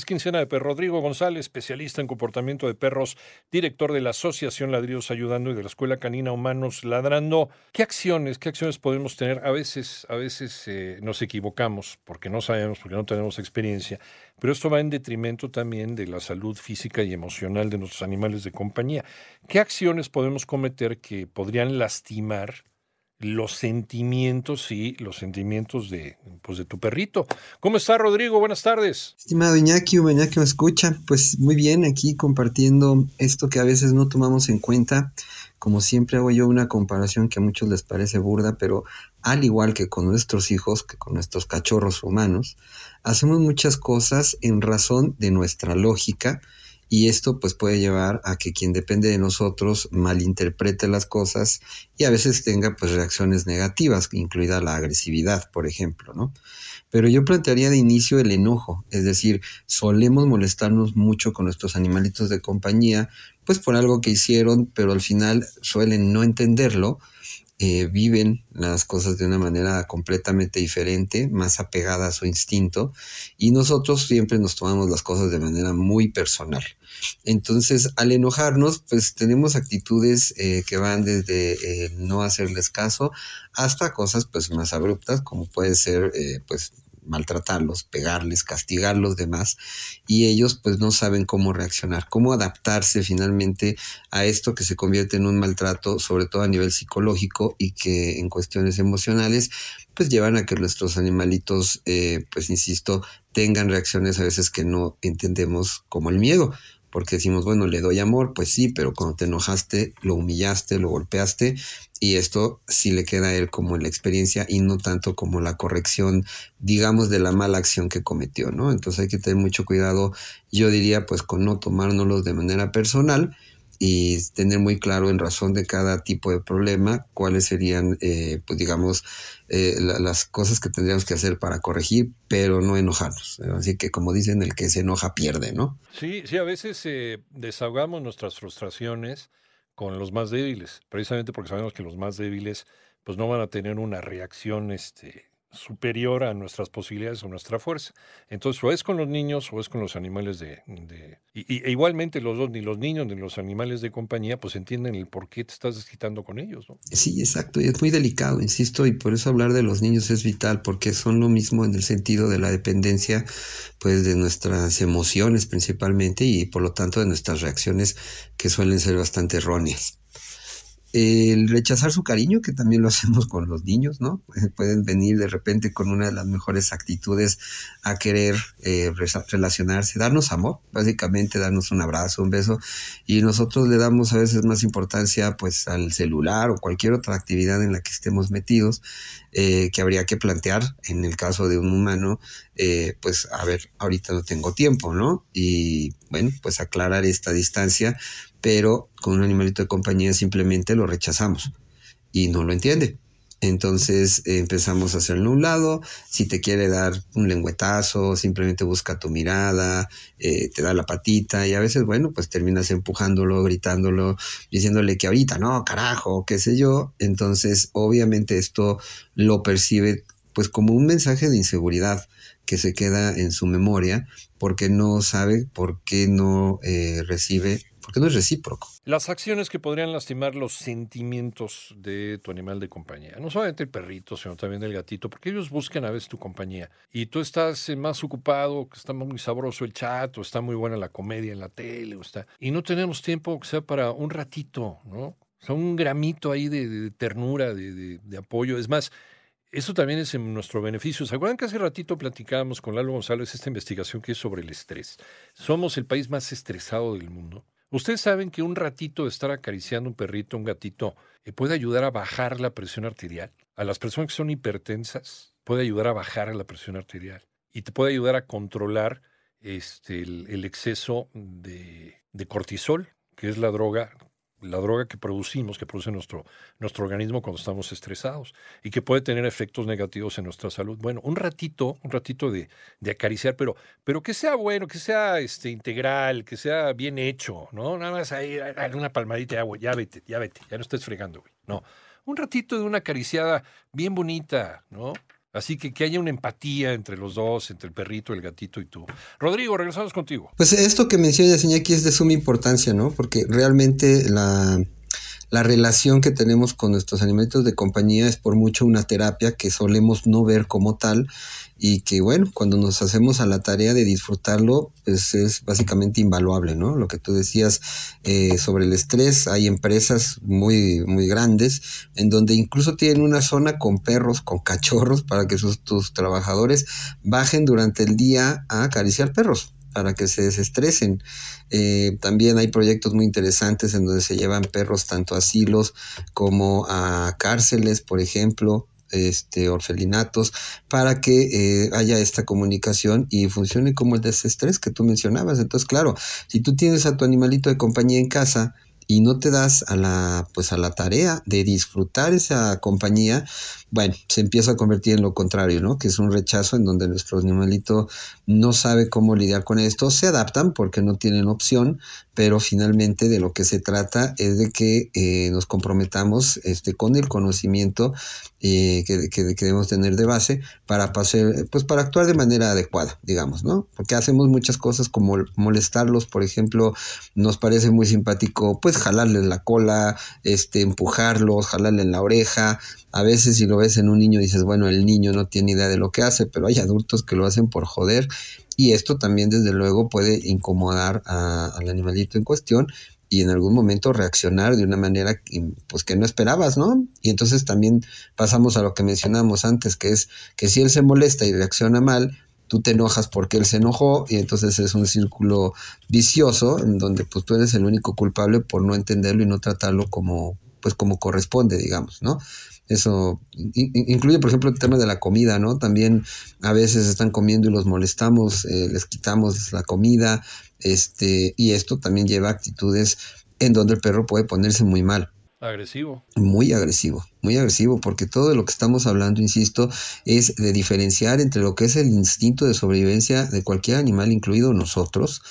Es quincena de perro. Rodrigo González, especialista en comportamiento de perros, director de la Asociación Ladridos Ayudando y de la Escuela Canina Humanos Ladrando. ¿Qué acciones, qué acciones podemos tener? A veces, a veces eh, nos equivocamos porque no sabemos, porque no tenemos experiencia, pero esto va en detrimento también de la salud física y emocional de nuestros animales de compañía. ¿Qué acciones podemos cometer que podrían lastimar los sentimientos y los sentimientos de, pues, de tu perrito. ¿Cómo está, Rodrigo? Buenas tardes. Estimado Iñaki, Iñaki me escucha, pues muy bien, aquí compartiendo esto que a veces no tomamos en cuenta. Como siempre hago yo una comparación que a muchos les parece burda, pero al igual que con nuestros hijos, que con nuestros cachorros humanos, hacemos muchas cosas en razón de nuestra lógica, y esto pues puede llevar a que quien depende de nosotros malinterprete las cosas y a veces tenga pues reacciones negativas, incluida la agresividad, por ejemplo, ¿no? Pero yo plantearía de inicio el enojo, es decir, solemos molestarnos mucho con nuestros animalitos de compañía, pues por algo que hicieron, pero al final suelen no entenderlo eh, viven las cosas de una manera completamente diferente, más apegada a su instinto, y nosotros siempre nos tomamos las cosas de manera muy personal. Entonces, al enojarnos, pues tenemos actitudes eh, que van desde eh, no hacerles caso hasta cosas pues más abruptas, como puede ser pues maltratarlos, pegarles, castigarlos demás, y ellos pues no saben cómo reaccionar, cómo adaptarse finalmente a esto que se convierte en un maltrato, sobre todo a nivel psicológico y que en cuestiones emocionales pues llevan a que nuestros animalitos, eh, pues insisto, tengan reacciones a veces que no entendemos como el miedo porque decimos, bueno, le doy amor, pues sí, pero cuando te enojaste, lo humillaste, lo golpeaste, y esto sí le queda a él como la experiencia y no tanto como la corrección, digamos, de la mala acción que cometió, ¿no? Entonces hay que tener mucho cuidado, yo diría, pues con no tomárnoslos de manera personal, y tener muy claro en razón de cada tipo de problema cuáles serían, eh, pues digamos, eh, las cosas que tendríamos que hacer para corregir, pero no enojarnos. Así que como dicen, el que se enoja pierde, ¿no? Sí, sí, a veces eh, desahogamos nuestras frustraciones con los más débiles, precisamente porque sabemos que los más débiles pues no van a tener una reacción este, superior a nuestras posibilidades o nuestra fuerza. Entonces, o es con los niños o es con los animales de... y, e igualmente los dos, ni los niños ni los animales de compañía, pues entienden el por qué te estás desquitando con ellos. ¿no? Sí, exacto. Y es muy delicado, insisto, y por eso hablar de los niños es vital, porque son lo mismo en el sentido de la dependencia, pues de nuestras emociones principalmente y por lo tanto de nuestras reacciones que suelen ser bastante erróneas el rechazar su cariño, que también lo hacemos con los niños, ¿no? Pueden venir de repente con una de las mejores actitudes a querer eh, relacionarse, darnos amor, básicamente darnos un abrazo, un beso, y nosotros le damos a veces más importancia pues al celular o cualquier otra actividad en la que estemos metidos, eh, que habría que plantear en el caso de un humano, eh, pues a ver, ahorita no tengo tiempo, ¿no? Y bueno, pues aclarar esta distancia pero con un animalito de compañía simplemente lo rechazamos y no lo entiende. Entonces empezamos a hacerlo a un lado, si te quiere dar un lengüetazo, simplemente busca tu mirada, eh, te da la patita y a veces, bueno, pues terminas empujándolo, gritándolo, diciéndole que ahorita, no, carajo, qué sé yo. Entonces, obviamente esto lo percibe pues como un mensaje de inseguridad que se queda en su memoria porque no sabe por qué no eh, recibe porque no es recíproco. Las acciones que podrían lastimar los sentimientos de tu animal de compañía, no solamente el perrito, sino también el gatito, porque ellos buscan a veces tu compañía y tú estás eh, más ocupado, que está muy sabroso el chat, o está muy buena la comedia en la tele, o está, y no tenemos tiempo que sea para un ratito, ¿no? O sea, un gramito ahí de, ternura, de, de apoyo. Es más, eso también es en nuestro beneficio. ¿Se acuerdan que hace ratito platicábamos con Lalo González esta investigación que es sobre el estrés? Somos el país más estresado del mundo. Ustedes saben que un ratito de estar acariciando un perrito, un gatito, eh, puede ayudar a bajar la presión arterial. A las personas que son hipertensas, puede ayudar a bajar la presión arterial. Y te puede ayudar a controlar este, el, exceso de, cortisol, que es la droga la droga que producimos, que produce nuestro, nuestro organismo cuando estamos estresados y que puede tener efectos negativos en nuestra salud. Bueno, un ratito, un ratito de, de acariciar, pero, pero que sea bueno, que sea este, integral, que sea bien hecho, ¿no? Nada más ahí, una palmadita de agua, ya vete, ya vete, ya no estés fregando, güey. No, un ratito de una acariciada bien bonita, ¿no? Así que que haya una empatía entre los dos, entre el perrito, el gatito y tú. Rodrigo, regresamos contigo. Pues esto que menciona aquí es de suma importancia, ¿no? Porque realmente la, la relación que tenemos con nuestros animalitos de compañía es por mucho una terapia que solemos no ver como tal y que bueno, cuando nos hacemos a la tarea de disfrutarlo, pues es básicamente invaluable, ¿no? Lo que tú decías eh, sobre el estrés, hay empresas muy, muy grandes en donde incluso tienen una zona con perros, con cachorros, para que sus, tus trabajadores bajen durante el día a acariciar perros para que se desestresen. Eh, también hay proyectos muy interesantes en donde se llevan perros tanto a asilos como a cárceles, por ejemplo, este, orfelinatos, para que eh, haya esta comunicación y funcione como el desestrés que tú mencionabas. Entonces, claro, si tú tienes a tu animalito de compañía en casa, y no te das a la pues a la tarea de disfrutar esa compañía, bueno, se empieza a convertir en lo contrario, ¿no? Que es un rechazo en donde nuestro animalito no sabe cómo lidiar con esto, se adaptan porque no tienen opción, pero finalmente de lo que se trata es de que eh, nos comprometamos este, con el conocimiento eh, que, que, debemos tener de base para, pasar, pues para actuar de manera adecuada, digamos, ¿no? Porque hacemos muchas cosas como molestarlos, por ejemplo, nos parece muy simpático, pues jalarles la cola, este, empujarlos, jalarle la oreja, a veces si lo ves en un niño dices, bueno, el niño no tiene idea de lo que hace, pero hay adultos que lo hacen por joder y esto también desde luego puede incomodar al animalito en cuestión y en algún momento reaccionar de una manera pues que no esperabas, ¿no? Y entonces también pasamos a lo que mencionamos antes, que es que si él se molesta y reacciona mal, tú te enojas porque él se enojó y entonces es un círculo vicioso en donde pues tú eres el único culpable por no entenderlo y no tratarlo como pues como corresponde, digamos, ¿no? Eso incluye, por ejemplo, el tema de la comida, ¿no? También a veces están comiendo y los molestamos, eh, les quitamos la comida, este, y esto también lleva actitudes en donde el perro puede ponerse muy mal. Agresivo. Muy agresivo, muy agresivo, porque todo de lo que estamos hablando, insisto, es de diferenciar entre lo que es el instinto de sobrevivencia de cualquier animal, incluido nosotros,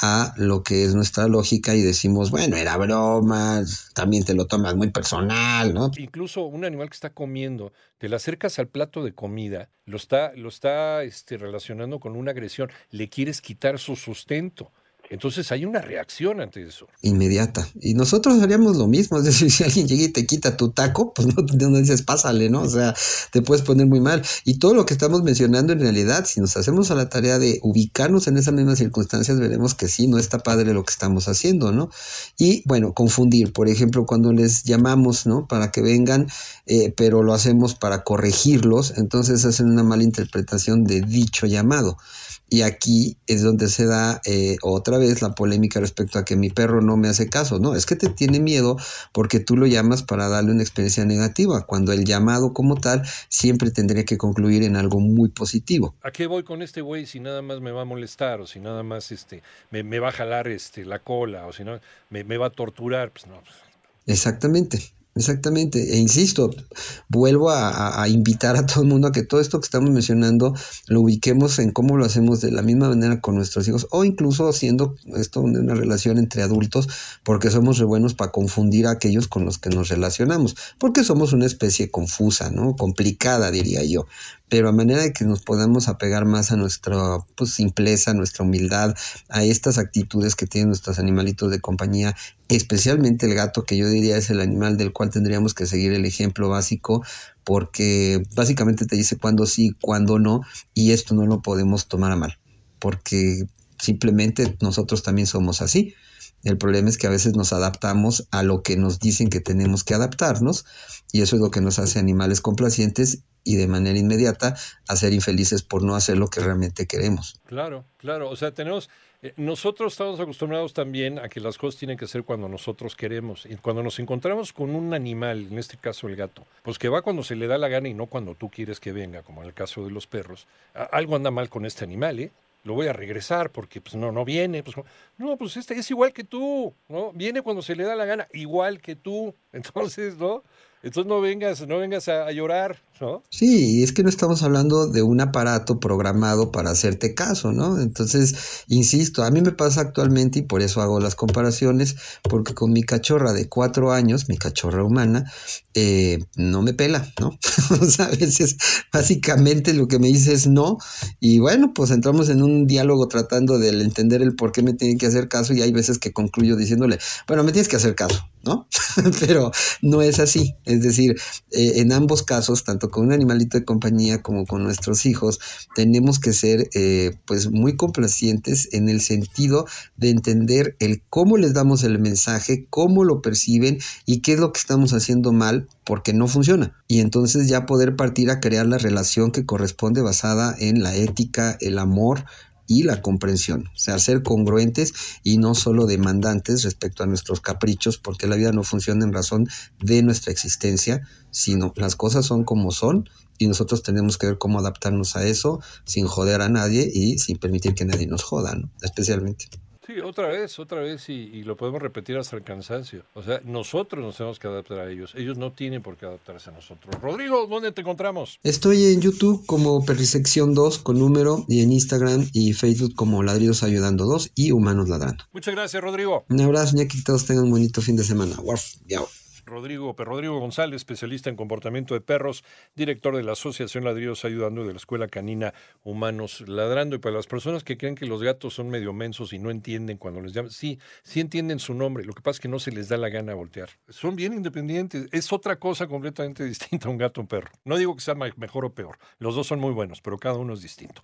a lo que es nuestra lógica y decimos, bueno, era broma, también te lo tomas muy personal, ¿no? Incluso un animal que está comiendo, te le acercas al plato de comida, lo está, lo está este, relacionando con una agresión, le quieres quitar su sustento. Entonces hay una reacción ante eso. Inmediata. Y nosotros haríamos lo mismo. Es decir, si alguien llega y te quita tu taco, pues no, no dices, pásale, ¿no? O sea, te puedes poner muy mal. Y todo lo que estamos mencionando en realidad, si nos hacemos a la tarea de ubicarnos en esas mismas circunstancias, veremos que sí, no está padre lo que estamos haciendo, ¿no? Y bueno, confundir. Por ejemplo, cuando les llamamos, ¿no? Para que vengan, eh, pero lo hacemos para corregirlos, entonces hacen una mala interpretación de dicho llamado. Y aquí es donde se da eh, otra vez la polémica respecto a que mi perro no me hace caso. No, es que te tiene miedo porque tú lo llamas para darle una experiencia negativa, cuando el llamado como tal siempre tendría que concluir en algo muy positivo. ¿A qué voy con este güey si nada más me va a molestar o si nada más este, me, va a jalar este, la cola o si no me, me va a torturar? Pues no. Exactamente. Exactamente, e insisto, vuelvo a, invitar a todo el mundo a que todo esto que estamos mencionando lo ubiquemos en cómo lo hacemos de la misma manera con nuestros hijos o incluso haciendo esto una relación entre adultos porque somos re buenos para confundir a aquellos con los que nos relacionamos, porque somos una especie confusa, ¿no? Complicada, diría yo pero a manera de que nos podamos apegar más a nuestra pues, simpleza, nuestra humildad, a estas actitudes que tienen nuestros animalitos de compañía, especialmente el gato, que yo diría es el animal del cual tendríamos que seguir el ejemplo básico, porque básicamente te dice cuándo sí, cuándo no, y esto no lo podemos tomar a mal, porque simplemente nosotros también somos así. El problema es que a veces nos adaptamos a lo que nos dicen que tenemos que adaptarnos y eso es lo que nos hace animales complacientes y de manera inmediata a ser infelices por no hacer lo que realmente queremos. Claro, claro. O sea, tenemos, nosotros estamos acostumbrados también a que las cosas tienen que ser cuando nosotros queremos. Y cuando nos encontramos con un animal, en este caso el gato, pues que va cuando se le da la gana y no cuando tú quieres que venga, como en el caso de los perros, algo anda mal con este animal, ¿eh? lo voy a regresar porque pues no, no viene. Pues, no, pues este es igual que tú, ¿no? Viene cuando se le da la gana, igual que tú. Entonces, ¿no? Entonces no vengas, no vengas a, llorar, ¿no? Sí, es que no estamos hablando de un aparato programado para hacerte caso, ¿no? Entonces, insisto, a mí me pasa actualmente y por eso hago las comparaciones, porque con mi cachorra de cuatro años, mi cachorra humana, eh, no me pela, ¿no? o sea, a veces básicamente lo que me dice es no, y bueno, pues entramos en un diálogo tratando de entender el por qué me tienen que hacer caso y hay veces que concluyo diciéndole, bueno, me tienes que hacer caso, ¿no? Pero no es así. Decir, eh, en ambos casos, tanto con un animalito de compañía como con nuestros hijos, tenemos que ser eh, pues muy complacientes en el sentido de entender el cómo les damos el mensaje, cómo lo perciben y qué es lo que estamos haciendo mal porque no funciona. Y entonces ya poder partir a crear la relación que corresponde basada en la ética, el amor, y la comprensión, o sea, ser congruentes y no solo demandantes respecto a nuestros caprichos, porque la vida no funciona en razón de nuestra existencia, sino las cosas son como son y nosotros tenemos que ver cómo adaptarnos a eso sin joder a nadie y sin permitir que nadie nos joda, ¿no? especialmente. Sí, otra vez, otra vez, y, lo podemos repetir hasta el cansancio. O sea, nosotros nos tenemos que adaptar a ellos. Ellos no tienen por qué adaptarse a nosotros. Rodrigo, ¿dónde te encontramos? Estoy en YouTube como Perrisección 2 con número y en Instagram y Facebook como Ladridos Ayudando 2 y Humanos Ladrando. Muchas gracias, Rodrigo. Un abrazo, ya que todos tengan un bonito fin de semana. Warf, Rodrigo, Rodrigo González, especialista en comportamiento de perros, director de la Asociación Ladrillos Ayudando de la Escuela Canina Humanos Ladrando. Y para las personas que creen que los gatos son medio mensos y no entienden cuando les llaman, sí, sí entienden su nombre. Lo que pasa es que no se les da la gana voltear. Son bien independientes. Es otra cosa completamente distinta un gato o un perro. No digo que sea mejor o peor. Los dos son muy buenos, pero cada uno es distinto.